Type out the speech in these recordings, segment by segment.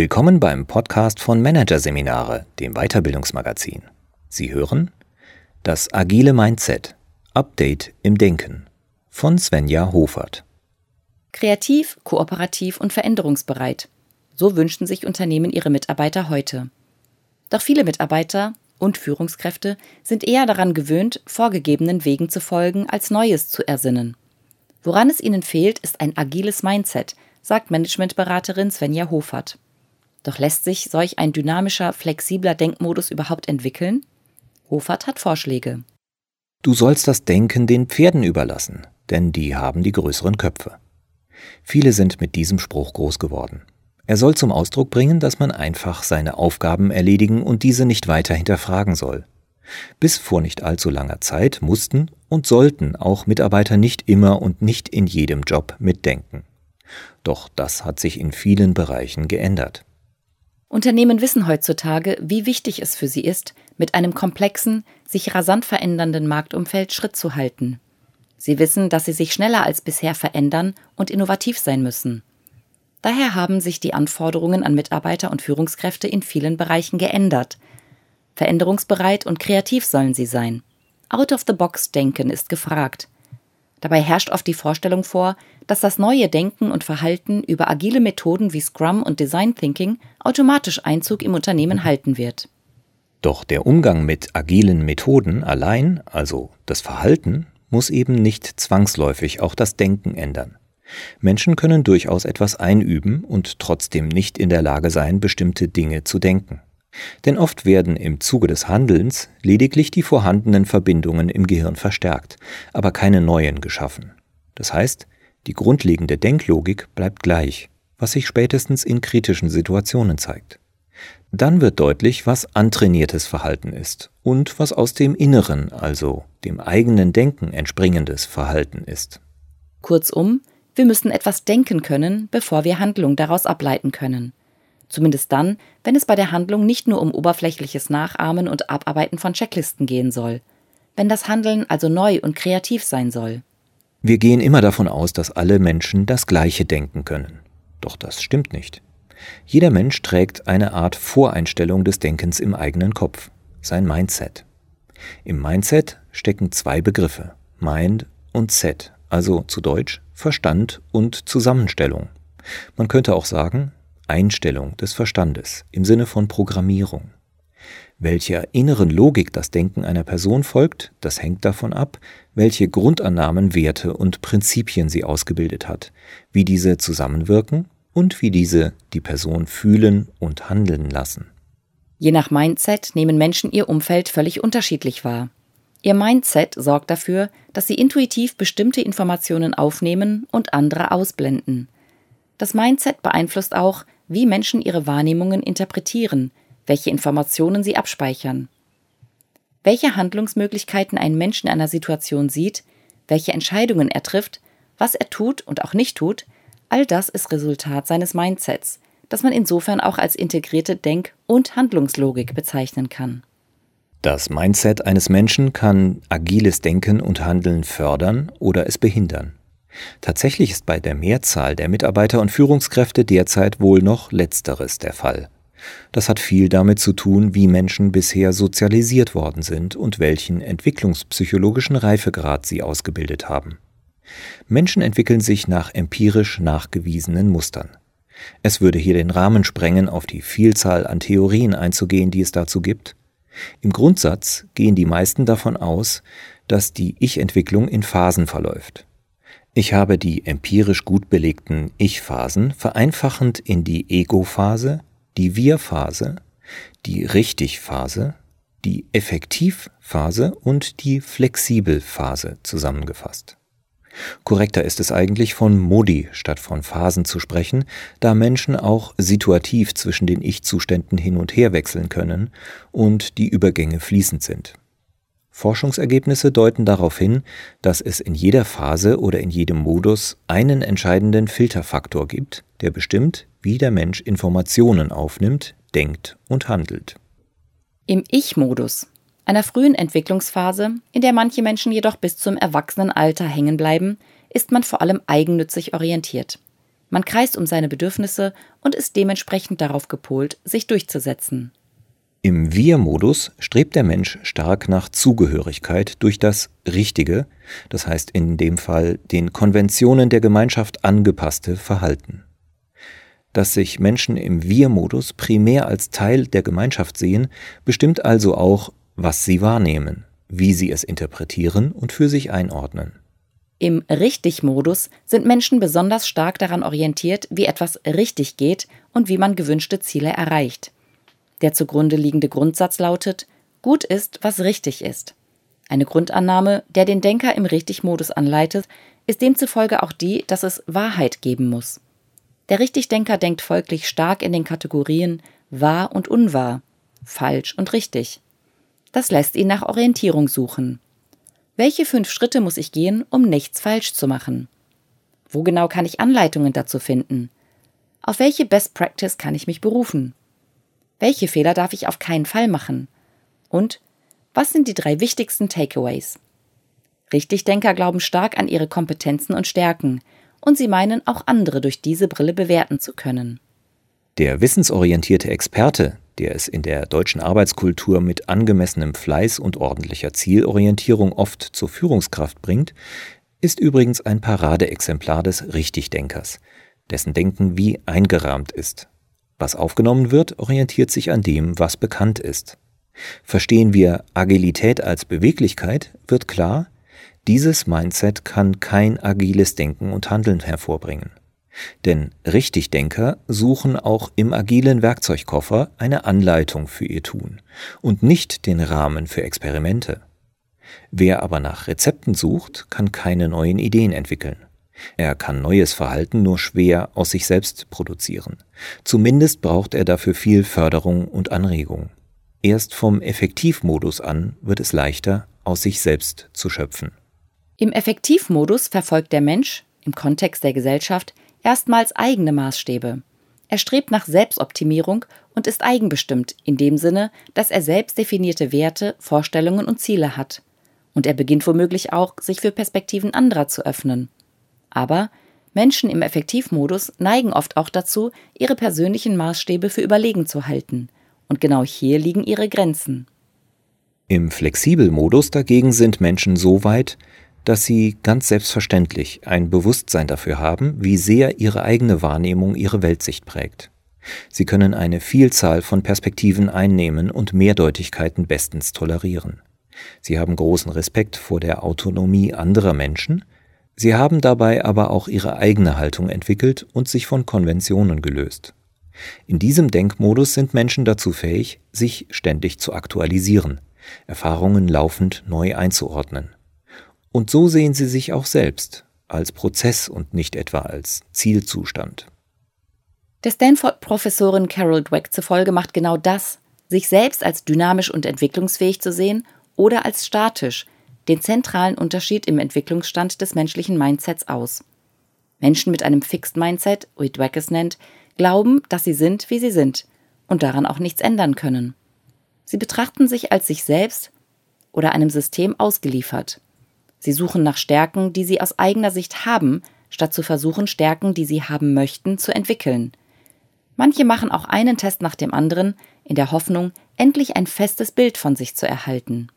Willkommen beim Podcast von Managerseminare, dem Weiterbildungsmagazin. Sie hören das agile Mindset Update im Denken von Svenja Hofert. Kreativ, kooperativ und veränderungsbereit. So wünschen sich Unternehmen ihre Mitarbeiter heute. Doch viele Mitarbeiter und Führungskräfte sind eher daran gewöhnt, vorgegebenen Wegen zu folgen, als Neues zu ersinnen. Woran es ihnen fehlt, ist ein agiles Mindset, sagt Managementberaterin Svenja Hofert. Doch lässt sich solch ein dynamischer, flexibler Denkmodus überhaupt entwickeln? Hofert hat Vorschläge. Du sollst das Denken den Pferden überlassen, denn die haben die größeren Köpfe. Viele sind mit diesem Spruch groß geworden. Er soll zum Ausdruck bringen, dass man einfach seine Aufgaben erledigen und diese nicht weiter hinterfragen soll. Bis vor nicht allzu langer Zeit mussten und sollten auch Mitarbeiter nicht immer und nicht in jedem Job mitdenken. Doch das hat sich in vielen Bereichen geändert. Unternehmen wissen heutzutage, wie wichtig es für sie ist, mit einem komplexen, sich rasant verändernden Marktumfeld Schritt zu halten. Sie wissen, dass sie sich schneller als bisher verändern und innovativ sein müssen. Daher haben sich die Anforderungen an Mitarbeiter und Führungskräfte in vielen Bereichen geändert. Veränderungsbereit und kreativ sollen sie sein. Out-of-the-Box-Denken ist gefragt. Dabei herrscht oft die Vorstellung vor, dass das neue Denken und Verhalten über agile Methoden wie Scrum und Design Thinking automatisch Einzug im Unternehmen halten wird. Doch der Umgang mit agilen Methoden allein, also das Verhalten, muss eben nicht zwangsläufig auch das Denken ändern. Menschen können durchaus etwas einüben und trotzdem nicht in der Lage sein, bestimmte Dinge zu denken. Denn oft werden im Zuge des Handelns lediglich die vorhandenen Verbindungen im Gehirn verstärkt, aber keine neuen geschaffen. Das heißt, die grundlegende Denklogik bleibt gleich, was sich spätestens in kritischen Situationen zeigt. Dann wird deutlich, was antrainiertes Verhalten ist und was aus dem Inneren, also dem eigenen Denken entspringendes Verhalten ist. Kurzum, wir müssen etwas denken können, bevor wir Handlung daraus ableiten können. Zumindest dann, wenn es bei der Handlung nicht nur um oberflächliches Nachahmen und Abarbeiten von Checklisten gehen soll. Wenn das Handeln also neu und kreativ sein soll. Wir gehen immer davon aus, dass alle Menschen das Gleiche denken können. Doch das stimmt nicht. Jeder Mensch trägt eine Art Voreinstellung des Denkens im eigenen Kopf, sein Mindset. Im Mindset stecken zwei Begriffe, Mind und Set, also zu Deutsch Verstand und Zusammenstellung. Man könnte auch sagen Einstellung des Verstandes im Sinne von Programmierung. Welcher inneren Logik das Denken einer Person folgt, das hängt davon ab, welche Grundannahmen, Werte und Prinzipien sie ausgebildet hat, wie diese zusammenwirken und wie diese die Person fühlen und handeln lassen. Je nach Mindset nehmen Menschen ihr Umfeld völlig unterschiedlich wahr. Ihr Mindset sorgt dafür, dass sie intuitiv bestimmte Informationen aufnehmen und andere ausblenden. Das Mindset beeinflusst auch, wie Menschen ihre Wahrnehmungen interpretieren, welche Informationen sie abspeichern. Welche Handlungsmöglichkeiten ein Mensch in einer Situation sieht, welche Entscheidungen er trifft, was er tut und auch nicht tut, all das ist Resultat seines Mindsets, das man insofern auch als integrierte Denk- und Handlungslogik bezeichnen kann. Das Mindset eines Menschen kann agiles Denken und Handeln fördern oder es behindern. Tatsächlich ist bei der Mehrzahl der Mitarbeiter und Führungskräfte derzeit wohl noch letzteres der Fall. Das hat viel damit zu tun, wie Menschen bisher sozialisiert worden sind und welchen entwicklungspsychologischen Reifegrad sie ausgebildet haben. Menschen entwickeln sich nach empirisch nachgewiesenen Mustern. Es würde hier den Rahmen sprengen, auf die Vielzahl an Theorien einzugehen, die es dazu gibt, im Grundsatz gehen die meisten davon aus, dass die Ich-Entwicklung in Phasen verläuft. Ich habe die empirisch gut belegten Ich-Phasen vereinfachend in die Ego-Phase, die Wir-Phase, die Richtig-Phase, die Effektiv-Phase und die Flexibel-Phase zusammengefasst. Korrekter ist es eigentlich von Modi statt von Phasen zu sprechen, da Menschen auch situativ zwischen den Ich-Zuständen hin und her wechseln können und die Übergänge fließend sind. Forschungsergebnisse deuten darauf hin, dass es in jeder Phase oder in jedem Modus einen entscheidenden Filterfaktor gibt, der bestimmt, wie der Mensch Informationen aufnimmt, denkt und handelt. Im Ich-Modus einer frühen Entwicklungsphase, in der manche Menschen jedoch bis zum Erwachsenenalter hängen bleiben, ist man vor allem eigennützig orientiert. Man kreist um seine Bedürfnisse und ist dementsprechend darauf gepolt, sich durchzusetzen. Im Wir-Modus strebt der Mensch stark nach Zugehörigkeit durch das Richtige, das heißt in dem Fall den Konventionen der Gemeinschaft angepasste Verhalten. Dass sich Menschen im Wir-Modus primär als Teil der Gemeinschaft sehen, bestimmt also auch, was sie wahrnehmen, wie sie es interpretieren und für sich einordnen. Im Richtig-Modus sind Menschen besonders stark daran orientiert, wie etwas richtig geht und wie man gewünschte Ziele erreicht. Der zugrunde liegende Grundsatz lautet, gut ist, was richtig ist. Eine Grundannahme, der den Denker im Richtigmodus anleitet, ist demzufolge auch die, dass es Wahrheit geben muss. Der Richtigdenker denkt folglich stark in den Kategorien wahr und unwahr, falsch und richtig. Das lässt ihn nach Orientierung suchen. Welche fünf Schritte muss ich gehen, um nichts falsch zu machen? Wo genau kann ich Anleitungen dazu finden? Auf welche Best Practice kann ich mich berufen? Welche Fehler darf ich auf keinen Fall machen? Und was sind die drei wichtigsten Takeaways? Richtigdenker glauben stark an ihre Kompetenzen und Stärken, und sie meinen auch andere durch diese Brille bewerten zu können. Der wissensorientierte Experte, der es in der deutschen Arbeitskultur mit angemessenem Fleiß und ordentlicher Zielorientierung oft zur Führungskraft bringt, ist übrigens ein Paradeexemplar des Richtigdenkers, dessen Denken wie eingerahmt ist. Was aufgenommen wird, orientiert sich an dem, was bekannt ist. Verstehen wir Agilität als Beweglichkeit, wird klar, dieses Mindset kann kein agiles Denken und Handeln hervorbringen. Denn Richtigdenker suchen auch im agilen Werkzeugkoffer eine Anleitung für ihr Tun und nicht den Rahmen für Experimente. Wer aber nach Rezepten sucht, kann keine neuen Ideen entwickeln. Er kann neues Verhalten nur schwer aus sich selbst produzieren. Zumindest braucht er dafür viel Förderung und Anregung. Erst vom Effektivmodus an wird es leichter, aus sich selbst zu schöpfen. Im Effektivmodus verfolgt der Mensch, im Kontext der Gesellschaft, erstmals eigene Maßstäbe. Er strebt nach Selbstoptimierung und ist eigenbestimmt in dem Sinne, dass er selbst definierte Werte, Vorstellungen und Ziele hat. Und er beginnt womöglich auch, sich für Perspektiven anderer zu öffnen. Aber Menschen im Effektivmodus neigen oft auch dazu, ihre persönlichen Maßstäbe für überlegen zu halten. Und genau hier liegen ihre Grenzen. Im Flexibelmodus dagegen sind Menschen so weit, dass sie ganz selbstverständlich ein Bewusstsein dafür haben, wie sehr ihre eigene Wahrnehmung ihre Weltsicht prägt. Sie können eine Vielzahl von Perspektiven einnehmen und Mehrdeutigkeiten bestens tolerieren. Sie haben großen Respekt vor der Autonomie anderer Menschen, Sie haben dabei aber auch ihre eigene Haltung entwickelt und sich von Konventionen gelöst. In diesem Denkmodus sind Menschen dazu fähig, sich ständig zu aktualisieren, Erfahrungen laufend neu einzuordnen. Und so sehen sie sich auch selbst als Prozess und nicht etwa als Zielzustand. Der Stanford-Professorin Carol Dweck zufolge macht genau das, sich selbst als dynamisch und entwicklungsfähig zu sehen oder als statisch, den zentralen Unterschied im Entwicklungsstand des menschlichen Mindsets aus. Menschen mit einem Fixed Mindset, wie Dweck es nennt, glauben, dass sie sind, wie sie sind und daran auch nichts ändern können. Sie betrachten sich als sich selbst oder einem System ausgeliefert. Sie suchen nach Stärken, die sie aus eigener Sicht haben, statt zu versuchen, Stärken, die sie haben möchten, zu entwickeln. Manche machen auch einen Test nach dem anderen, in der Hoffnung, endlich ein festes Bild von sich zu erhalten.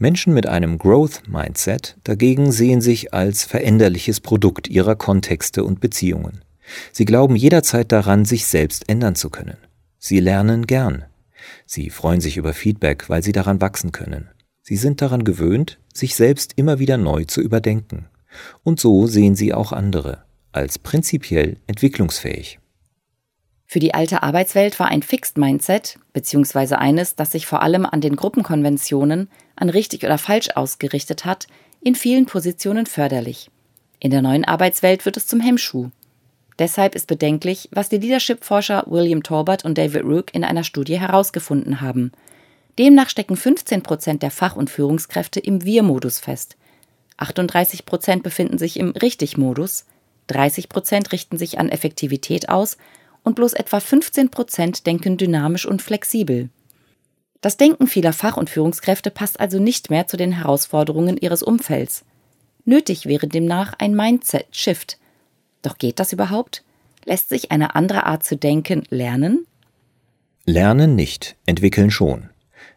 Menschen mit einem Growth Mindset dagegen sehen sich als veränderliches Produkt ihrer Kontexte und Beziehungen. Sie glauben jederzeit daran, sich selbst ändern zu können. Sie lernen gern. Sie freuen sich über Feedback, weil sie daran wachsen können. Sie sind daran gewöhnt, sich selbst immer wieder neu zu überdenken. Und so sehen sie auch andere als prinzipiell entwicklungsfähig. Für die alte Arbeitswelt war ein Fixed Mindset, beziehungsweise eines, das sich vor allem an den Gruppenkonventionen, an richtig oder falsch ausgerichtet hat, in vielen Positionen förderlich. In der neuen Arbeitswelt wird es zum Hemmschuh. Deshalb ist bedenklich, was die Leadership-Forscher William Torbert und David Rook in einer Studie herausgefunden haben. Demnach stecken 15 Prozent der Fach- und Führungskräfte im Wir-Modus fest. 38 Prozent befinden sich im Richtig-Modus, 30 Prozent richten sich an Effektivität aus und bloß etwa 15 Prozent denken dynamisch und flexibel. Das Denken vieler Fach- und Führungskräfte passt also nicht mehr zu den Herausforderungen ihres Umfelds. Nötig wäre demnach ein Mindset-Shift. Doch geht das überhaupt? Lässt sich eine andere Art zu denken lernen? Lernen nicht, entwickeln schon.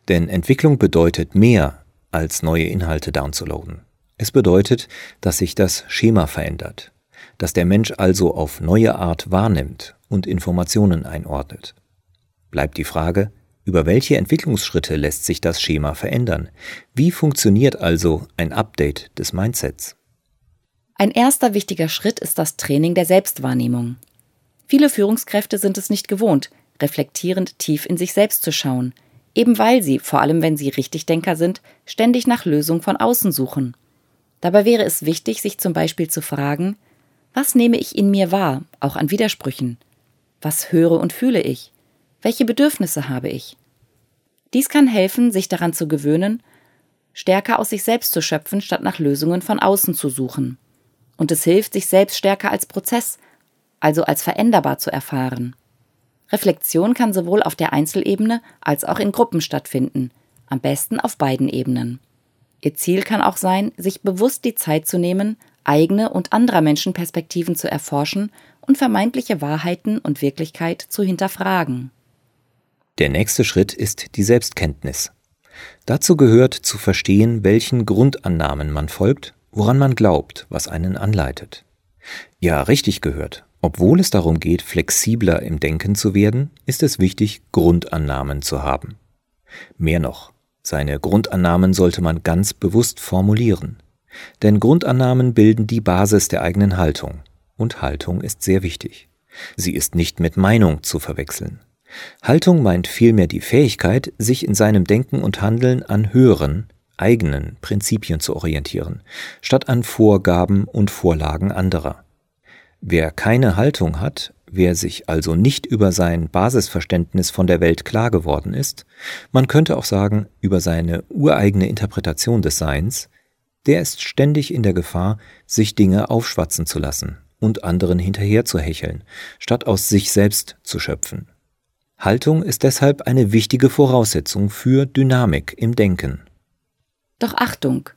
Denn Entwicklung bedeutet mehr, als neue Inhalte downzuladen. Es bedeutet, dass sich das Schema verändert, dass der Mensch also auf neue Art wahrnimmt und Informationen einordnet. Bleibt die Frage, über welche Entwicklungsschritte lässt sich das Schema verändern? Wie funktioniert also ein Update des Mindsets? Ein erster wichtiger Schritt ist das Training der Selbstwahrnehmung. Viele Führungskräfte sind es nicht gewohnt, reflektierend tief in sich selbst zu schauen, eben weil sie, vor allem wenn sie Richtigdenker sind, ständig nach Lösungen von außen suchen. Dabei wäre es wichtig, sich zum Beispiel zu fragen, was nehme ich in mir wahr, auch an Widersprüchen? Was höre und fühle ich? Welche Bedürfnisse habe ich? Dies kann helfen, sich daran zu gewöhnen, stärker aus sich selbst zu schöpfen, statt nach Lösungen von außen zu suchen. Und es hilft, sich selbst stärker als Prozess, also als veränderbar zu erfahren. Reflexion kann sowohl auf der Einzelebene als auch in Gruppen stattfinden, am besten auf beiden Ebenen. Ihr Ziel kann auch sein, sich bewusst die Zeit zu nehmen, eigene und anderer Menschen Perspektiven zu erforschen und vermeintliche Wahrheiten und Wirklichkeit zu hinterfragen. Der nächste Schritt ist die Selbstkenntnis. Dazu gehört zu verstehen, welchen Grundannahmen man folgt, woran man glaubt, was einen anleitet. Ja, richtig gehört. Obwohl es darum geht, flexibler im Denken zu werden, ist es wichtig, Grundannahmen zu haben. Mehr noch, seine Grundannahmen sollte man ganz bewusst formulieren. Denn Grundannahmen bilden die Basis der eigenen Haltung. Und Haltung ist sehr wichtig. Sie ist nicht mit Meinung zu verwechseln. Haltung meint vielmehr die Fähigkeit, sich in seinem Denken und Handeln an höheren, eigenen Prinzipien zu orientieren, statt an Vorgaben und Vorlagen anderer. Wer keine Haltung hat, wer sich also nicht über sein Basisverständnis von der Welt klar geworden ist, man könnte auch sagen über seine ureigene Interpretation des Seins, der ist ständig in der Gefahr, sich Dinge aufschwatzen zu lassen und anderen hinterher zu hecheln, statt aus sich selbst zu schöpfen. Haltung ist deshalb eine wichtige Voraussetzung für Dynamik im Denken. Doch Achtung!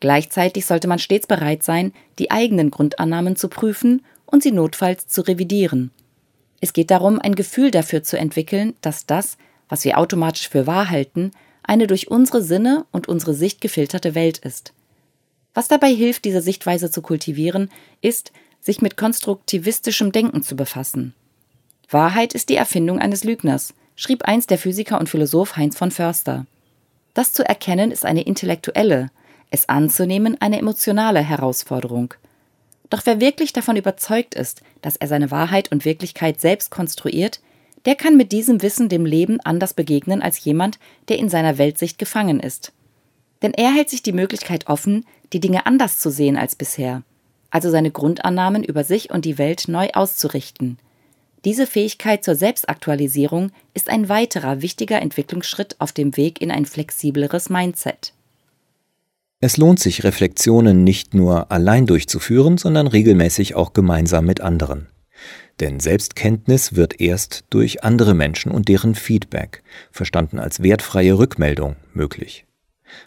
Gleichzeitig sollte man stets bereit sein, die eigenen Grundannahmen zu prüfen und sie notfalls zu revidieren. Es geht darum, ein Gefühl dafür zu entwickeln, dass das, was wir automatisch für wahr halten, eine durch unsere Sinne und unsere Sicht gefilterte Welt ist. Was dabei hilft, diese Sichtweise zu kultivieren, ist, sich mit konstruktivistischem Denken zu befassen. Wahrheit ist die Erfindung eines Lügners, schrieb einst der Physiker und Philosoph Heinz von Förster. Das zu erkennen ist eine intellektuelle, es anzunehmen eine emotionale Herausforderung. Doch wer wirklich davon überzeugt ist, dass er seine Wahrheit und Wirklichkeit selbst konstruiert, der kann mit diesem Wissen dem Leben anders begegnen als jemand, der in seiner Weltsicht gefangen ist. Denn er hält sich die Möglichkeit offen, die Dinge anders zu sehen als bisher, also seine Grundannahmen über sich und die Welt neu auszurichten. Diese Fähigkeit zur Selbstaktualisierung ist ein weiterer wichtiger Entwicklungsschritt auf dem Weg in ein flexibleres Mindset. Es lohnt sich, Reflexionen nicht nur allein durchzuführen, sondern regelmäßig auch gemeinsam mit anderen. Denn Selbstkenntnis wird erst durch andere Menschen und deren Feedback, verstanden als wertfreie Rückmeldung, möglich.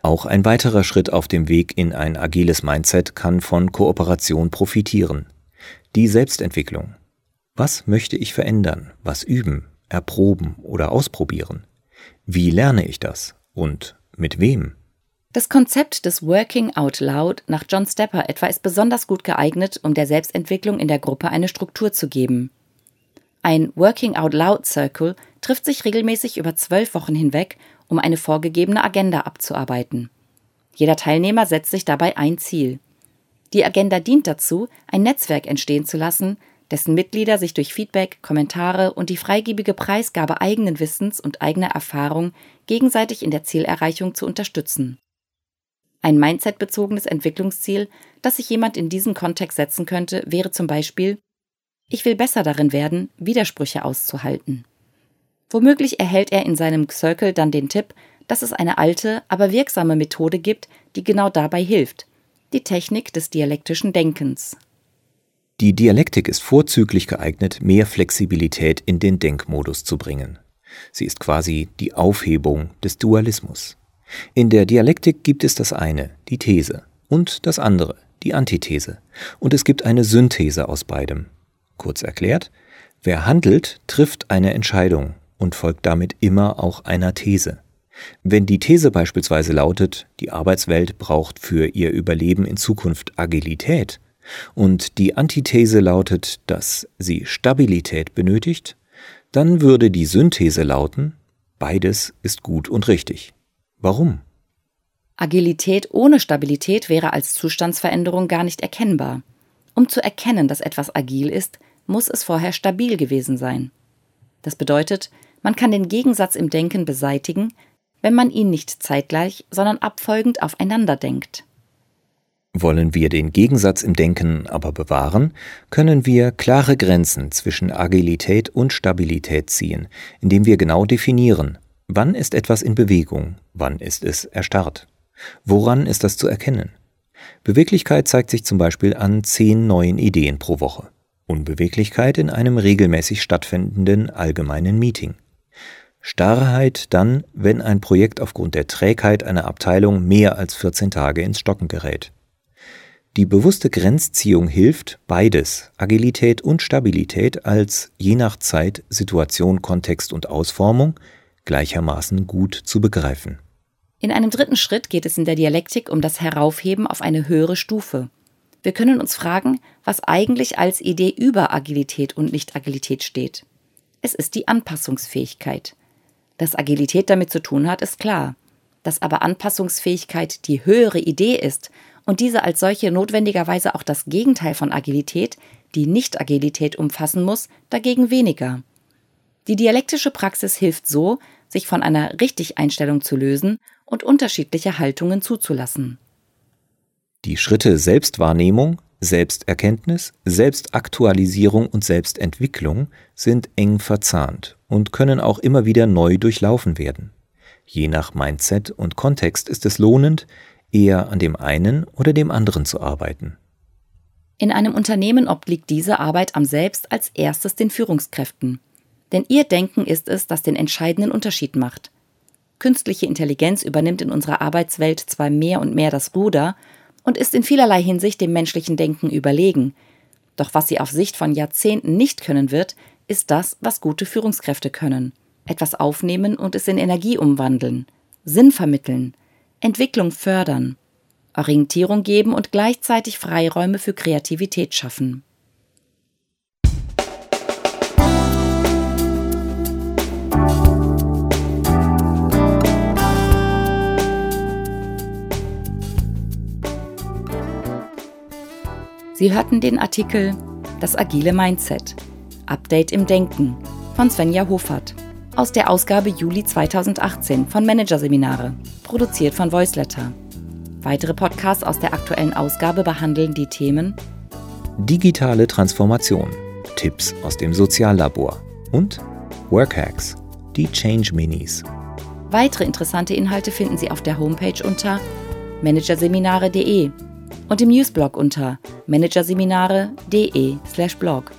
Auch ein weiterer Schritt auf dem Weg in ein agiles Mindset kann von Kooperation profitieren. Die Selbstentwicklung. Was möchte ich verändern, was üben, erproben oder ausprobieren? Wie lerne ich das und mit wem? Das Konzept des Working Out Loud nach John Stepper etwa ist besonders gut geeignet, um der Selbstentwicklung in der Gruppe eine Struktur zu geben. Ein Working Out Loud Circle trifft sich regelmäßig über zwölf Wochen hinweg, um eine vorgegebene Agenda abzuarbeiten. Jeder Teilnehmer setzt sich dabei ein Ziel. Die Agenda dient dazu, ein Netzwerk entstehen zu lassen, dessen Mitglieder sich durch Feedback, Kommentare und die freigebige Preisgabe eigenen Wissens und eigener Erfahrung gegenseitig in der Zielerreichung zu unterstützen. Ein Mindset-bezogenes Entwicklungsziel, das sich jemand in diesem Kontext setzen könnte, wäre zum Beispiel, ich will besser darin werden, Widersprüche auszuhalten. Womöglich erhält er in seinem Circle dann den Tipp, dass es eine alte, aber wirksame Methode gibt, die genau dabei hilft, die Technik des dialektischen Denkens. Die Dialektik ist vorzüglich geeignet, mehr Flexibilität in den Denkmodus zu bringen. Sie ist quasi die Aufhebung des Dualismus. In der Dialektik gibt es das eine, die These, und das andere, die Antithese, und es gibt eine Synthese aus beidem. Kurz erklärt, Wer handelt, trifft eine Entscheidung und folgt damit immer auch einer These. Wenn die These beispielsweise lautet, die Arbeitswelt braucht für ihr Überleben in Zukunft Agilität, und die Antithese lautet, dass sie Stabilität benötigt, dann würde die Synthese lauten, beides ist gut und richtig. Warum? Agilität ohne Stabilität wäre als Zustandsveränderung gar nicht erkennbar. Um zu erkennen, dass etwas agil ist, muss es vorher stabil gewesen sein. Das bedeutet, man kann den Gegensatz im Denken beseitigen, wenn man ihn nicht zeitgleich, sondern abfolgend aufeinander denkt. Wollen wir den Gegensatz im Denken aber bewahren, können wir klare Grenzen zwischen Agilität und Stabilität ziehen, indem wir genau definieren, wann ist etwas in Bewegung, wann ist es erstarrt. Woran ist das zu erkennen? Beweglichkeit zeigt sich zum Beispiel an zehn neuen Ideen pro Woche. Unbeweglichkeit in einem regelmäßig stattfindenden allgemeinen Meeting. Starrheit dann, wenn ein Projekt aufgrund der Trägheit einer Abteilung mehr als 14 Tage ins Stocken gerät. Die bewusste Grenzziehung hilft, beides, Agilität und Stabilität, als je nach Zeit, Situation, Kontext und Ausformung gleichermaßen gut zu begreifen. In einem dritten Schritt geht es in der Dialektik um das Heraufheben auf eine höhere Stufe. Wir können uns fragen, was eigentlich als Idee über Agilität und Nicht-Agilität steht. Es ist die Anpassungsfähigkeit. Dass Agilität damit zu tun hat, ist klar. Dass aber Anpassungsfähigkeit die höhere Idee ist und diese als solche notwendigerweise auch das Gegenteil von Agilität, die Nicht-Agilität umfassen muss, dagegen weniger. Die dialektische Praxis hilft so, sich von einer Richtig-Einstellung zu lösen und unterschiedliche Haltungen zuzulassen. Die Schritte Selbstwahrnehmung, Selbsterkenntnis, Selbstaktualisierung und Selbstentwicklung sind eng verzahnt und können auch immer wieder neu durchlaufen werden. Je nach Mindset und Kontext ist es lohnend, eher an dem einen oder dem anderen zu arbeiten. In einem Unternehmen obliegt diese Arbeit am Selbst als erstes den Führungskräften. Denn ihr Denken ist es, das den entscheidenden Unterschied macht. Künstliche Intelligenz übernimmt in unserer Arbeitswelt zwar mehr und mehr das Ruder und ist in vielerlei Hinsicht dem menschlichen Denken überlegen. Doch was sie auf Sicht von Jahrzehnten nicht können wird, ist das, was gute Führungskräfte können. Etwas aufnehmen und es in Energie umwandeln, Sinn vermitteln, Entwicklung fördern, Orientierung geben und gleichzeitig Freiräume für Kreativität schaffen. Sie hörten den Artikel Das agile Mindset. Update im Denken von Svenja Hofert aus der Ausgabe Juli 2018 von Managerseminare, produziert von Voiceletter. Weitere Podcasts aus der aktuellen Ausgabe behandeln die Themen Digitale Transformation, Tipps aus dem Soziallabor und Workhacks, die Change Minis. Weitere interessante Inhalte finden Sie auf der Homepage unter managerseminare.de und im Newsblog unter managerseminare.de/blog.